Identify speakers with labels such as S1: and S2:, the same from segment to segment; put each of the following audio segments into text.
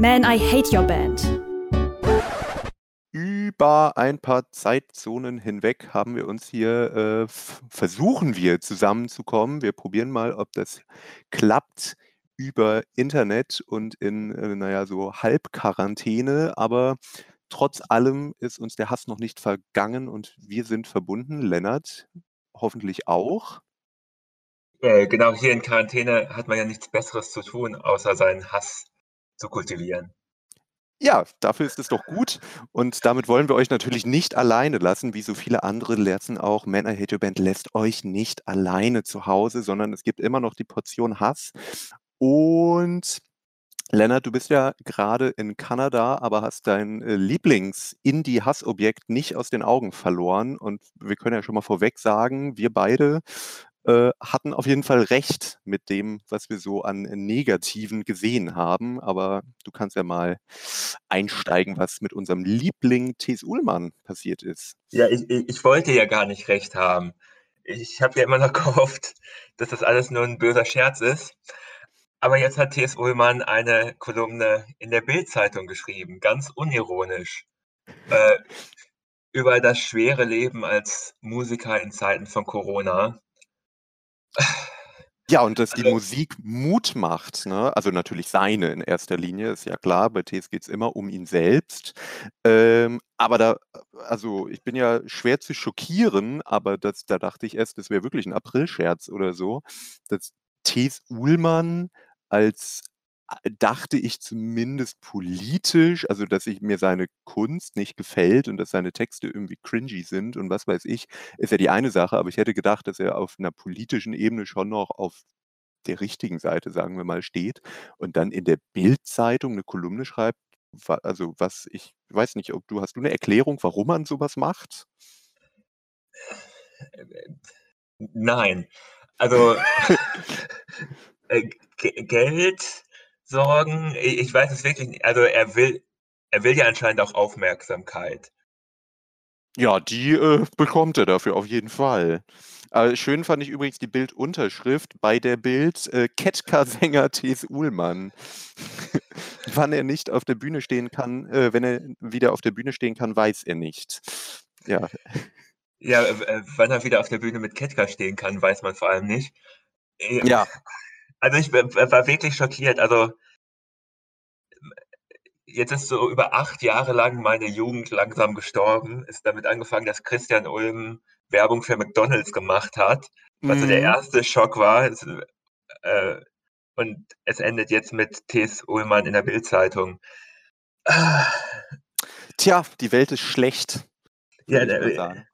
S1: Man, I Hate Your Band.
S2: Über ein paar Zeitzonen hinweg haben wir uns hier, äh, versuchen wir zusammenzukommen. Wir probieren mal, ob das klappt über Internet und in, äh, naja, so Halbquarantäne, aber trotz allem ist uns der Hass noch nicht vergangen und wir sind verbunden. Lennart, hoffentlich auch.
S3: Äh, genau, hier in Quarantäne hat man ja nichts Besseres zu tun, außer seinen Hass zu kultivieren.
S2: Ja, dafür ist es doch gut. Und damit wollen wir euch natürlich nicht alleine lassen, wie so viele andere lassen auch. Man I Hate Your Band lässt euch nicht alleine zu Hause, sondern es gibt immer noch die Portion Hass. Und Lennart, du bist ja gerade in Kanada, aber hast dein äh, Lieblings-Indie-Hassobjekt nicht aus den Augen verloren. Und wir können ja schon mal vorweg sagen, wir beide äh, hatten auf jeden Fall recht mit dem, was wir so an Negativen gesehen haben. Aber du kannst ja mal einsteigen, was mit unserem Liebling T.S. Ullmann passiert ist.
S3: Ja, ich, ich wollte ja gar nicht recht haben. Ich habe ja immer noch gehofft, dass das alles nur ein böser Scherz ist. Aber jetzt hat T.S. Ullmann eine Kolumne in der Bild-Zeitung geschrieben, ganz unironisch, äh, über das schwere Leben als Musiker in Zeiten von Corona.
S2: Ja, und dass die also, Musik Mut macht, ne? Also natürlich seine in erster Linie, ist ja klar. Bei T.S. geht es immer um ihn selbst. Ähm, aber da, also ich bin ja schwer zu schockieren, aber das, da dachte ich erst, das wäre wirklich ein Aprilscherz oder so, dass T.S. Uhlmann als dachte ich zumindest politisch, also dass ich mir seine Kunst nicht gefällt und dass seine Texte irgendwie cringy sind und was weiß ich, ist ja die eine Sache, aber ich hätte gedacht, dass er auf einer politischen Ebene schon noch auf der richtigen Seite, sagen wir mal, steht und dann in der Bildzeitung eine Kolumne schreibt, also was ich weiß nicht, ob du hast du eine Erklärung, warum man sowas macht?
S3: Nein. Also äh, Geld sorgen, ich weiß es wirklich nicht. Also er will, er will ja anscheinend auch Aufmerksamkeit.
S2: Ja, die äh, bekommt er dafür auf jeden Fall. Äh, schön fand ich übrigens die Bildunterschrift bei der Bild äh, Ketka-Sänger T.S. Uhlmann. Wann er nicht auf der Bühne stehen kann, äh, wenn er wieder auf der Bühne stehen kann, weiß er nicht. Ja.
S3: Ja, äh, wann er wieder auf der Bühne mit Ketka stehen kann, weiß man vor allem nicht.
S2: Ja.
S3: Also ich war wirklich schockiert. Also jetzt ist so über acht Jahre lang meine Jugend langsam gestorben. Ist damit angefangen, dass Christian Ulm Werbung für McDonalds gemacht hat, was mhm. so der mhm. erste Schock war. Es, äh, und es endet jetzt mit T.S. Ullmann in der Bildzeitung.
S2: Tja, die Welt ist schlecht.
S3: Ja, der,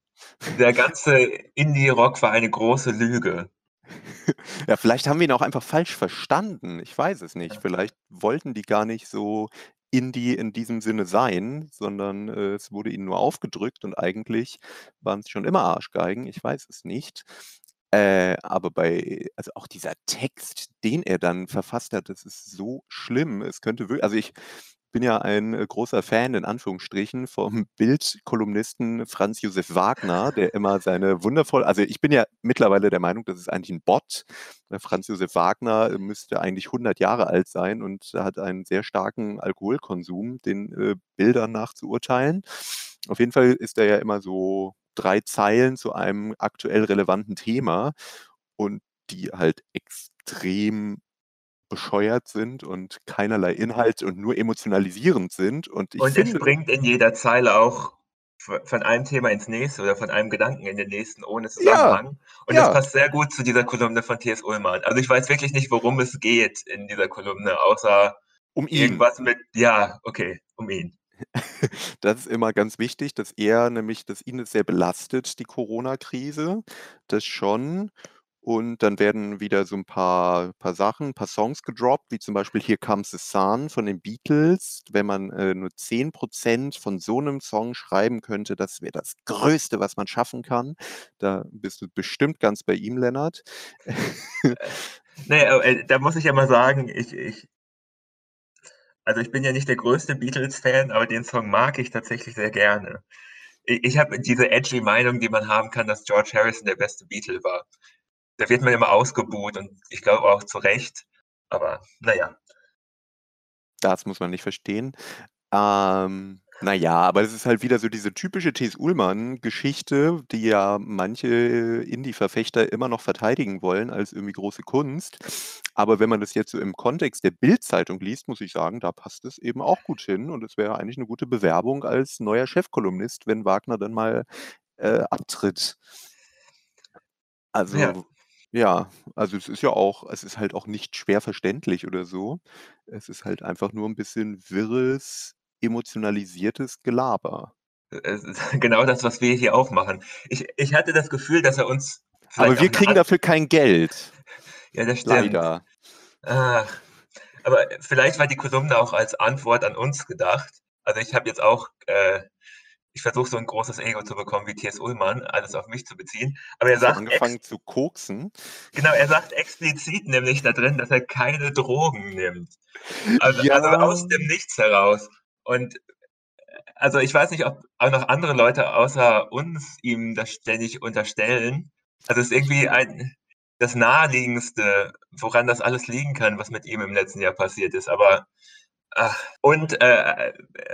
S3: der ganze Indie-Rock war eine große Lüge.
S2: Ja, vielleicht haben wir ihn auch einfach falsch verstanden. Ich weiß es nicht. Vielleicht wollten die gar nicht so Indie in diesem Sinne sein, sondern äh, es wurde ihnen nur aufgedrückt und eigentlich waren es schon immer Arschgeigen. Ich weiß es nicht. Äh, aber bei, also auch dieser Text, den er dann verfasst hat, das ist so schlimm. Es könnte wirklich, also ich bin ja ein äh, großer Fan in Anführungsstrichen vom Bildkolumnisten Franz Josef Wagner, der immer seine wundervoll, also ich bin ja mittlerweile der Meinung, das ist eigentlich ein Bot. Franz Josef Wagner äh, müsste eigentlich 100 Jahre alt sein und hat einen sehr starken Alkoholkonsum, den äh, Bildern nachzuurteilen. Auf jeden Fall ist er ja immer so drei Zeilen zu einem aktuell relevanten Thema und die halt extrem bescheuert sind und keinerlei Inhalt und nur emotionalisierend sind. Und, ich
S3: und
S2: finde,
S3: es bringt in jeder Zeile auch von einem Thema ins nächste oder von einem Gedanken in den nächsten ohne Zusammenhang. Ja, und ja. das passt sehr gut zu dieser Kolumne von T.S. Ullmann. Also ich weiß wirklich nicht, worum es geht in dieser Kolumne, außer
S2: um ihn.
S3: irgendwas mit, ja, okay, um ihn.
S2: Das ist immer ganz wichtig, dass er nämlich, dass ihn es sehr belastet, die Corona-Krise. Das schon. Und dann werden wieder so ein paar paar Sachen, ein paar Songs gedroppt, wie zum Beispiel „Here Comes the Sun“ von den Beatles. Wenn man, äh, nur 10% von so einem Song schreiben könnte, das wäre das Größte, was man schaffen kann. Da bist du bestimmt ganz bei ihm, Lennart.
S3: Äh, ne, äh, da muss ich ja mal sagen, ich ich also, ich bin ja nicht der größte Beatles-Fan, aber den Song mag ich tatsächlich sehr gerne. ich habe diese edgy Meinung, die man haben kann, dass George Harrison der beste Beatle war da wird man immer ausgebuht und ich glaube auch zu Recht. Aber naja.
S2: Das muss man nicht verstehen. Ähm, na ja, aber das ist halt wieder so diese typische T.S. Ullmann-Geschichte, die ja manche Indie-Verfechter immer noch verteidigen wollen als irgendwie große Kunst. Aber wenn man das jetzt so im Kontext der Bild-Zeitung liest, muss ich sagen, da passt es eben auch gut hin und es wäre eigentlich eine gute Bewerbung als neuer Chefkolumnist, wenn Wagner dann mal, äh, abtritt.
S3: Ja.
S2: Also, ja, also es ist ja auch es ist halt auch nicht schwer verständlich oder so. Es ist halt einfach nur 'n bisschen wirres, emotionalisiertes Gelaber.
S3: Äh, genau das, was wir hier auch machen. Ich ich hatte das Gefühl, dass er uns
S2: Aber wir kriegen
S3: Art
S2: dafür kein Geld.
S3: Ja, das stimmt.
S2: Leider.
S3: Ach, aber vielleicht war die Kolumne auch als Antwort an uns gedacht. Also, ich habe jetzt auch, äh ich versuche so 'n großes Ego zu bekommen wie T.S. Ullmann, alles auf mich zu beziehen. Aber er sagt
S2: angefangen zu koksen?
S3: Genau, er sagt explizit nämlich da drin, dass er keine Drogen nimmt. Also also
S2: Ja.
S3: aus dem Nichts heraus. Und, äh, also, ich weiß nicht, ob auch noch andere Leute außer uns ihm das ständig unterstellen. Also, es ist irgendwie ein das Naheliegendste, woran das alles liegen kann, was mit ihm im letzten Jahr passiert ist. Aber, ach und, äh,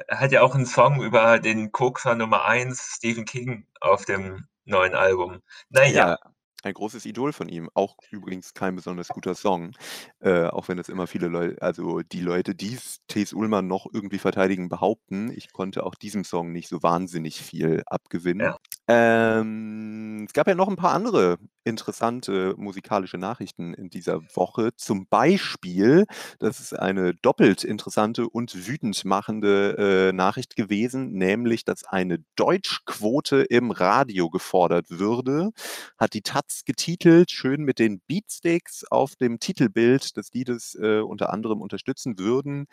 S3: er hat ja auch 'n Song über den Kokser Nummer 1, Stephen King, auf dem neuen Album. Na ja.
S2: Ein großes Idol von ihm. Auch übrigens kein besonders guter Song, äh, auch wenn das immer viele Leu also die Leute, die's T.S. Ullmann noch irgendwie verteidigen, behaupten. Ich konnte auch diesem Song nicht so wahnsinnig viel abgewinnen.
S3: Ja.
S2: Ähm, es gab ja noch 'n paar andere interessante musikalische Nachrichten in dieser Woche. Zum Beispiel, das ist eine doppelt interessante und wütend machende, äh, Nachricht gewesen, nämlich, dass eine Deutschquote im Radio gefordert würde, hat die taz getitelt, schön mit den Beatsteaks auf dem Titelbild des Liedes, äh, unter anderem unterstützen würden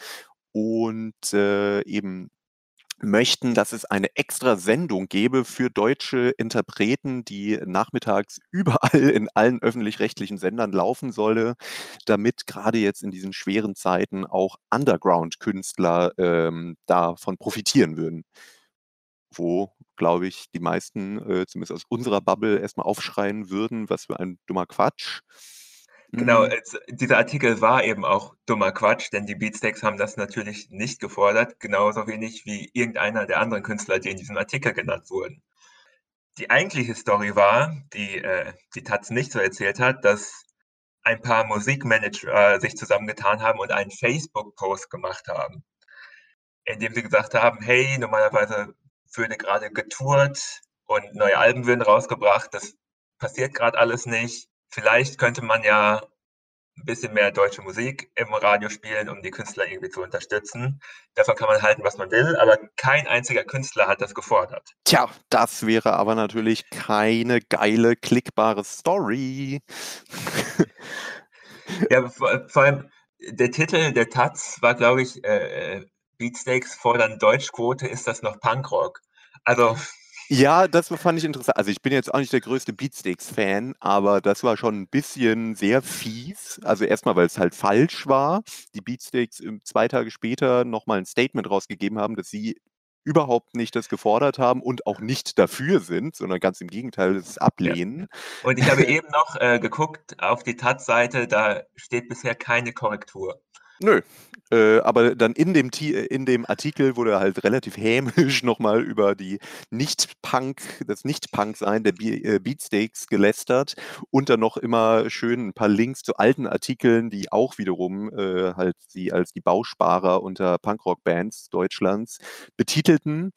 S2: und, äh, eben möchten, dass es eine extra Sendung gäbe für deutsche Interpreten, die nachmittags überall in allen öffentlich-rechtlichen Sendern laufen solle, damit grade jetzt in diesen schweren Zeiten auch Underground-Künstler, ähm, davon profitieren würden. Wo, glaube ich, die meisten, äh, zumindest aus unserer Bubble erst mal aufschreien würden: „Was für ein dummer Quatsch.“
S3: Genau,
S2: Hm.
S3: es dieser Artikel war eben auch dummer Quatsch, denn die Beatsteaks haben das natürlich nicht gefordert, genauso wenig wie irgendeiner der anderen Künstler, die in diesem Artikel genannt wurden. Die eigentliche Story war, die, äh, die taz nicht so erzählt hat, dass ein paar Musikmanager sich zusammengetan haben und einen Facebook-Post gemacht haben, in dem sie gesagt haben: „Hey, normalerweise würde grade getourt und neue Alben würden rausgebracht. Das passiert grad alles nicht. Vielleicht könnte man ja 'n bisschen mehr deutsche Musik im Radio spielen, um die Künstler irgendwie zu unterstützen. Davon kann man halten, was man will, aber kein einziger Künstler hat das gefordert.“
S2: Tja, das wäre aber natürlich keine geile, klickbare Story.
S3: Ja, vor vor allem der Titel der taz war, glaube ich, äh, äh, „Beatsteaks fordern Deutschquote, ist das noch Punkrock?“ Also
S2: Ja, das fand ich interessa also, ich bin jetzt auch nicht der größte Beatsteaks-Fan, aber das war schon 'n bisschen sehr fies. Also, erst mal, weil's halt falsch war. Die Beatsteaks, ähm, 2 Tage später noch mal 'n Statement rausgegeben haben, dass sie überhaupt nicht das gefordert haben und auch nicht dafür sind, sondern ganz im Gegenteil es
S3: Ja.
S2: ablehnen.
S3: Und ich habe eben noch, äh, geguckt auf die taz-Seite, da steht bisher keine Korrektur.
S2: Nö, äh, aber dann in dem äh, in dem Artikel wurde halt relativ hämisch noch mal über die Nicht-Punk das Nicht-Punk-Sein der Be äh, Beatsteaks gelästert und dann noch immer schön 'n paar Links zu alten Artikeln, die auch wiederum, äh, halt sie als die Bausparer unter Punkrock-Bands Deutschlands betitelten.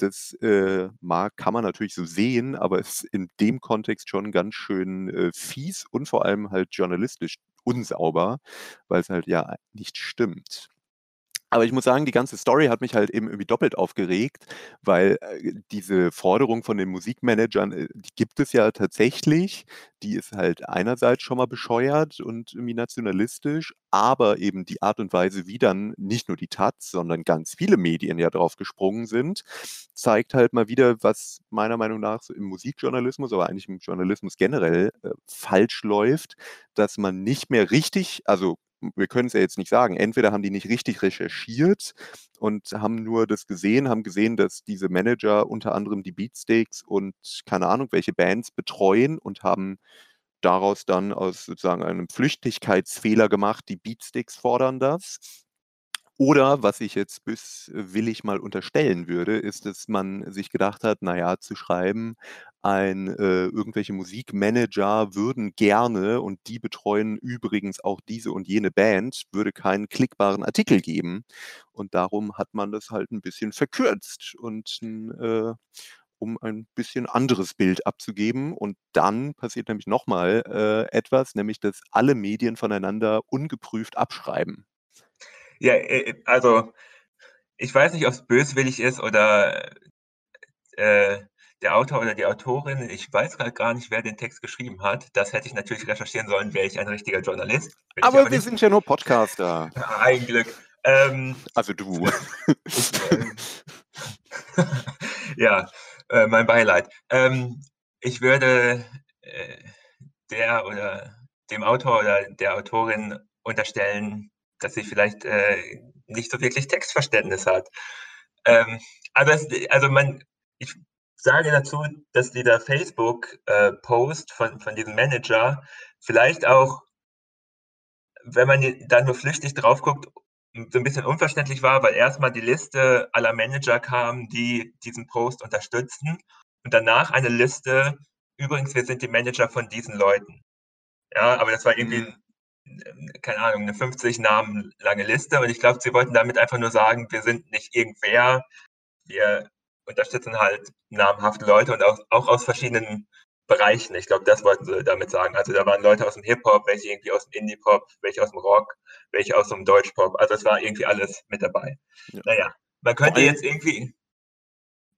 S2: Das, äh, mag kann man natürlich so sehen, aber ist in dem Kontext schon ganz schön, fies und vor allem halt journalistisch unsauber, weil's halt ja nicht stimmt. Aber ich muss sagen, die ganze Story hat mich halt eben irgendwie doppelt aufgeregt, weil, äh, diese Forderung von den Musikmanagern, äh, die gibt es ja tatsächlich. Die ist halt einerseits schon mal bescheuert und irgendwie nationalistisch, aber eben die Art und Weise, wie dann nicht nur die taz, sondern ganz viele Medien ja drauf gesprungen sind, zeigt halt mal wieder, was meiner Meinung nach so im Musikjournalismus, aber eigentlich im Journalismus generell, äh, falsch läuft, dass man nicht mehr richtig also, wir können's ja jetzt nicht sagen, entweder haben die nicht richtig recherchiert und haben nur das gesehen haben gesehen, dass diese Manager unter anderem die Beatsteaks und keine Ahnung, welche Bands betreuen und haben daraus dann aus sozusagen einem Flüchtigkeitsfehler gemacht, die Beatsteaks fordern das. Oder was ich jetzt böswillig mal unterstellen würde, ist, dass man sich gedacht hat, naja, zu schreiben, ein, äh, irgendwelche Musikmanager würden gerne und die betreuen übrigens auch diese und jene Band, würde keinen klickbaren Artikel geben. Und darum hat man das halt ein bisschen verkürzt und äh, um ein bisschen anderes Bild abzugeben. Und dann passiert nämlich nochmal äh, etwas, nämlich dass alle Medien voneinander ungeprüft abschreiben.
S3: Ja, äh, äh, also ich weiß nicht, ob es böswillig ist oder äh, der Autor oder die Autorin, ich weiß gerade gar nicht, wer den Text geschrieben hat. Das hätte ich natürlich recherchieren sollen, wäre ich ein richtiger Journalist.
S2: Bin aber, wir sind ja nur Podcaster.
S3: ein Glück. Ähm,
S2: also du.
S3: Ich, äh, ja, äh, mein Beileid. Ähm, ich würde äh, der oder dem Autor oder der Autorin unterstellen, dass sie vielleicht äh, nicht so wirklich Textverständnis hat. Ähm, es, also man, ich sage dazu, dass dieser Facebook-Post äh, von, von diesem Manager vielleicht auch, wenn man da nur flüchtig drauf guckt, so ein bisschen unverständlich war, weil erstmal die Liste aller Manager kam, die diesen Post unterstützen und danach eine Liste, übrigens, wir sind die Manager von diesen Leuten. Ja, aber das war irgendwie mhm keine Ahnung, eine 50 Namen lange Liste. Und ich glaube, sie wollten damit einfach nur sagen, wir sind nicht irgendwer, wir unterstützen halt namhafte Leute und auch, auch aus verschiedenen Bereichen. Ich glaube, das wollten sie damit sagen. Also da waren Leute aus dem Hip-Hop, welche irgendwie aus dem Indie-Pop, welche aus dem Rock, welche aus dem Deutsch-Pop. Also es war irgendwie alles mit dabei. Ja. Naja, man könnte jetzt irgendwie,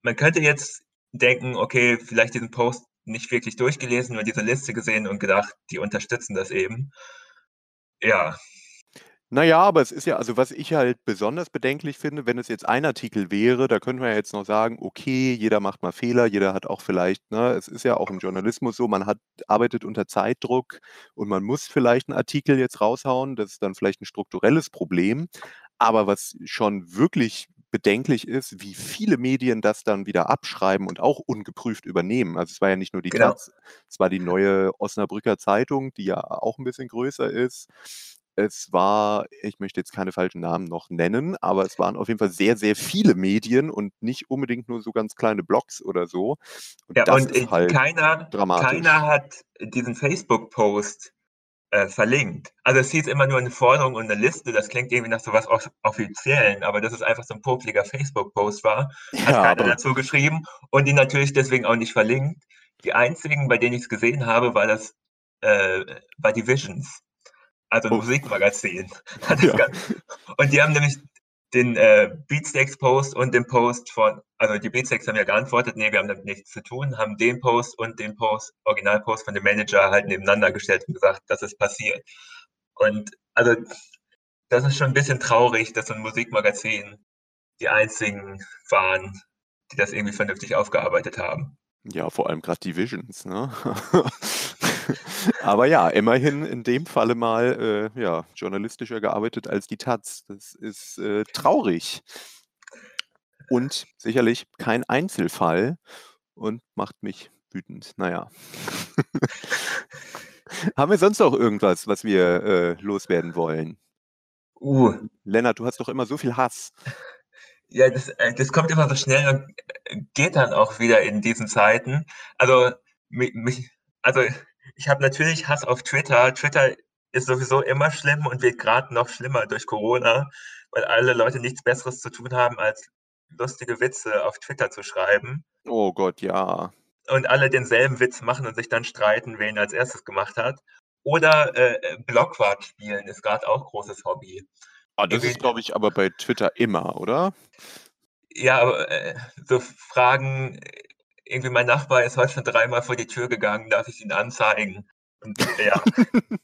S3: man könnte jetzt denken, okay, vielleicht diesen Post nicht wirklich durchgelesen, nur diese Liste gesehen und gedacht, die unterstützen das eben. Ja.
S2: Naja, aber es ist ja, also was ich halt besonders bedenklich finde, wenn es jetzt ein Artikel wäre, da könnte man ja jetzt noch sagen, okay, jeder macht mal Fehler, jeder hat auch vielleicht, ne, es ist ja auch im Journalismus so, man hat, arbeitet unter Zeitdruck und man muss vielleicht einen Artikel jetzt raushauen, das ist dann vielleicht ein strukturelles Problem. Aber was schon wirklich bedenklich ist, wie viele Medien das dann wieder abschreiben und auch ungeprüft übernehmen. Also es war ja nicht nur die genau. Taz, es war die neue Osnabrücker Zeitung, die ja auch ein bisschen größer ist. Es war, ich möchte jetzt keine falschen Namen noch nennen, aber es waren auf jeden Fall sehr, sehr viele Medien und nicht unbedingt nur so ganz kleine Blogs oder so.
S3: Und ja, und äh, halt keiner, keiner hat diesen Facebook-Post äh, verlinkt. Also es hieß immer nur eine Forderung und eine Liste, das klingt irgendwie nach sowas Offiziellen, aber dass es einfach so ein popeliger Facebook-Post war, ja, hat keiner dazu geschrieben und die natürlich deswegen auch nicht verlinkt. Die einzigen, bei denen ich es gesehen habe, war das, äh, war die Visions, also ein oh. Musikmagazin. Ja. Und die haben nämlich den äh, Beatsteaks-Post und den Post von, also die Beatsteaks haben ja geantwortet, nee, wir haben damit nichts zu tun, haben den Post und den Post, Originalpost von dem Manager halt nebeneinander gestellt und gesagt, das ist passiert. Und also das ist schon ein bisschen traurig, dass so ein Musikmagazin die einzigen waren, die das irgendwie vernünftig aufgearbeitet haben.
S2: Ja, vor allem gerade die Visions, ne? Aber ja, immerhin in dem Falle mal äh, ja, journalistischer gearbeitet als die Taz. Das ist äh, traurig. Und sicherlich kein Einzelfall und macht mich wütend. Naja. Haben wir sonst noch irgendwas, was wir äh, loswerden wollen?
S3: Uh.
S2: Lennart, du hast doch immer so viel Hass.
S3: Ja, das, äh, das kommt immer so schnell und äh, geht dann auch wieder in diesen Zeiten. Also, mich, also ich habe natürlich Hass auf Twitter. Twitter ist sowieso immer schlimm und wird gerade noch schlimmer durch Corona, weil alle Leute nichts Besseres zu tun haben, als lustige Witze auf Twitter zu schreiben.
S2: Oh Gott, ja.
S3: Und alle denselben Witz machen und sich dann streiten, wer ihn als erstes gemacht hat. Oder äh, Blockwart spielen ist gerade auch großes Hobby.
S2: Ah, das ist, glaube ich, aber bei Twitter immer, oder?
S3: Ja, aber äh, so Fragen, irgendwie mein Nachbar ist heute schon dreimal vor die Tür gegangen, darf ich ihn anzeigen? Und, ja.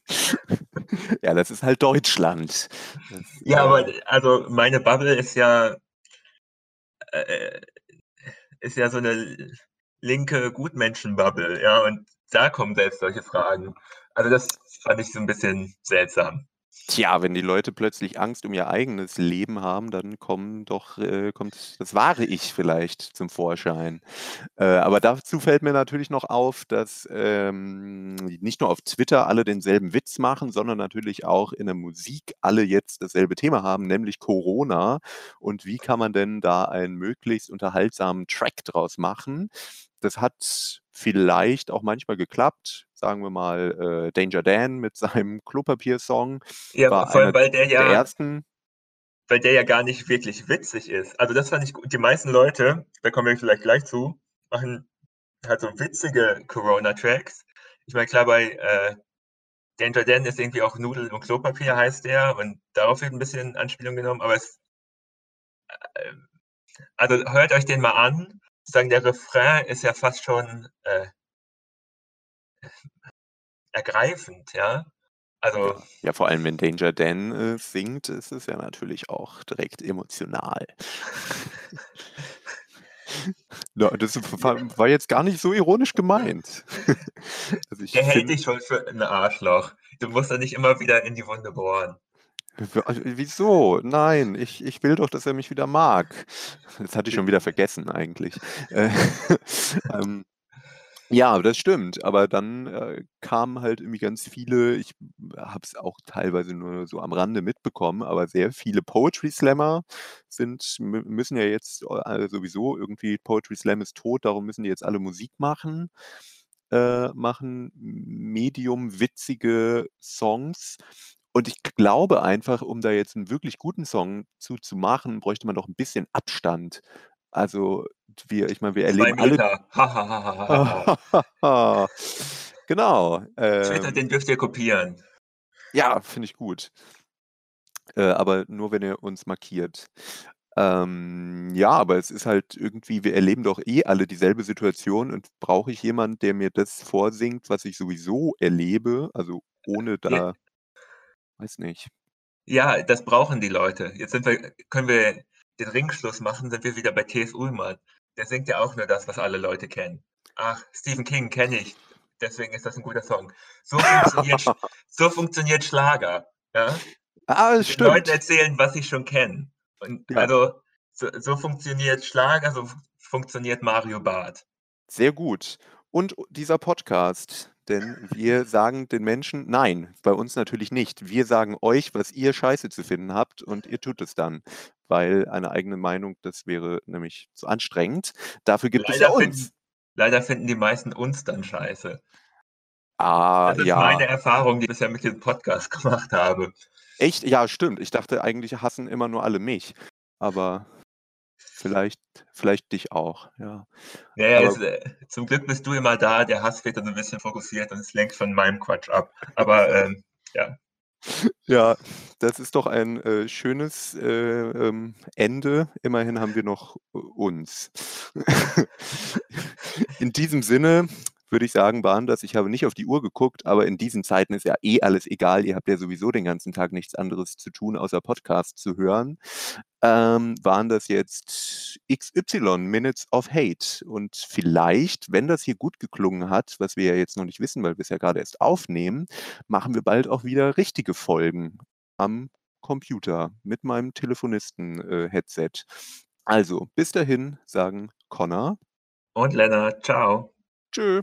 S2: ja, das ist halt Deutschland.
S3: Das, ja, äh, aber also meine Bubble ist ja äh, ist ja so eine linke Gutmenschen-Bubble, ja, und da kommen selbst solche Fragen. Also das fand ich so ein bisschen seltsam.
S2: Tja, wenn die Leute plötzlich Angst um ihr eigenes Leben haben, dann kommen doch, äh, kommt das wahre Ich vielleicht zum Vorschein. Äh, aber dazu fällt mir natürlich noch auf, dass ähm, nicht nur auf Twitter alle denselben Witz machen, sondern natürlich auch in der Musik alle jetzt dasselbe Thema haben, nämlich Corona. Und wie kann man denn da einen möglichst unterhaltsamen Track draus machen? Das hat vielleicht auch manchmal geklappt. Sagen wir mal, äh, Danger Dan mit seinem Klopapier-Song
S3: Ja,
S2: war
S3: vor allem, weil der
S2: der
S3: ja
S2: ersten.
S3: weil der ja gar nicht wirklich witzig ist. Also das fand ich gut. Die meisten Leute, da kommen wir vielleicht gleich zu, machen halt so witzige Corona-Tracks. Ich meine, klar, bei äh, Danger Dan ist irgendwie auch Nudeln und Klopapier heißt der und darauf wird ein bisschen Anspielung genommen, aber es äh, also hört euch den mal an. Sozusagen der Refrain ist ja fast schon äh, ergreifend, ja. Also
S2: Ja, ja, vor allem wenn Danger Dan äh, singt, ist es ja natürlich auch direkt emotional. Ja, das war, war jetzt gar nicht so ironisch gemeint. Also
S3: der hält dich schon für ein Arschloch. Du musst da nicht immer wieder in die Wunde bohren.
S2: Also wieso? Nein, ich, ich will doch, dass er mich wieder mag. Das hatte ich schon wieder vergessen eigentlich. Äh, ähm, ja, das stimmt. Aber dann äh, kamen halt irgendwie ganz viele, ich habe es auch teilweise nur so am Rande mitbekommen, aber sehr viele Poetry Slammer sind, mü- müssen ja jetzt äh, sowieso irgendwie, Poetry Slam ist tot, darum müssen die jetzt alle Musik machen, äh, machen medium witzige Songs. Und ich glaube einfach, um da jetzt einen wirklich guten Song zu, zu machen, bräuchte man doch ein bisschen Abstand. Also wir, ich meine, wir erleben alle. Genau.
S3: Twitter,
S2: Ähm,
S3: den dürft ihr kopieren.
S2: ja, finde ich gut. Äh, aber nur, wenn ihr uns markiert. Ähm, ja, aber es ist halt irgendwie, wir erleben doch eh alle dieselbe Situation und brauche ich jemanden, der mir das vorsingt, was ich sowieso erlebe, also ohne da, weiß nicht.
S3: ja, das brauchen die Leute. Jetzt sind wir, können wir den Ringschluss machen, sind wir wieder bei T.S. Ullmann. Der singt ja auch nur das, was alle Leute kennen. Ach, Stephen King kenne ich. Deswegen ist das ein guter Song. So funktioniert, so funktioniert Schlager. Ja?
S2: Ah,
S3: Leuten
S2: stimmt.
S3: erzählen, was sie schon kennen. Und
S2: Ja,
S3: also so, so funktioniert Schlager, so funktioniert Mario Barth.
S2: sehr gut. Und dieser Podcast, denn wir sagen den Menschen, nein, bei uns natürlich nicht. Wir sagen euch, was ihr scheiße zu finden habt und ihr tut es dann, weil eine eigene Meinung, das wäre nämlich zu anstrengend. Dafür gibt es ja
S3: Leider
S2: uns.
S3: finden, leider finden die meisten uns dann scheiße.
S2: Ah,
S3: Das ist meine
S2: ja.
S3: Erfahrung, die ich bisher mit diesem Podcast gemacht habe.
S2: Echt? Ja, stimmt. Ich dachte eigentlich hassen immer nur alle mich. Aber vielleicht, vielleicht dich auch, ja.
S3: Naja,
S2: Aber
S3: jetzt, äh, zum Glück bist du immer da, der Hass wird dann so ein bisschen fokussiert und es lenkt von meinem Quatsch ab. Aber ähm, ja,
S2: ja, das ist doch ein äh, schönes äh, ähm, Ende. Immerhin haben wir noch äh, uns. In diesem Sinne würde ich sagen, waren das, ich habe nicht auf die Uhr geguckt, aber in diesen Zeiten ist ja eh alles egal. Ihr habt ja sowieso den ganzen Tag nichts anderes zu tun, außer Podcast zu hören. Ähm, waren das jetzt XY Minutes of Hate. Und vielleicht, wenn das hier gut geklungen hat, was wir ja jetzt noch nicht wissen, weil wir es ja gerade erst aufnehmen, machen wir bald auch wieder richtige Folgen am Computer mit meinem Telefonisten-Headset. Also, bis dahin sagen Connor.
S3: und Lennart, ciao.
S2: Tschö.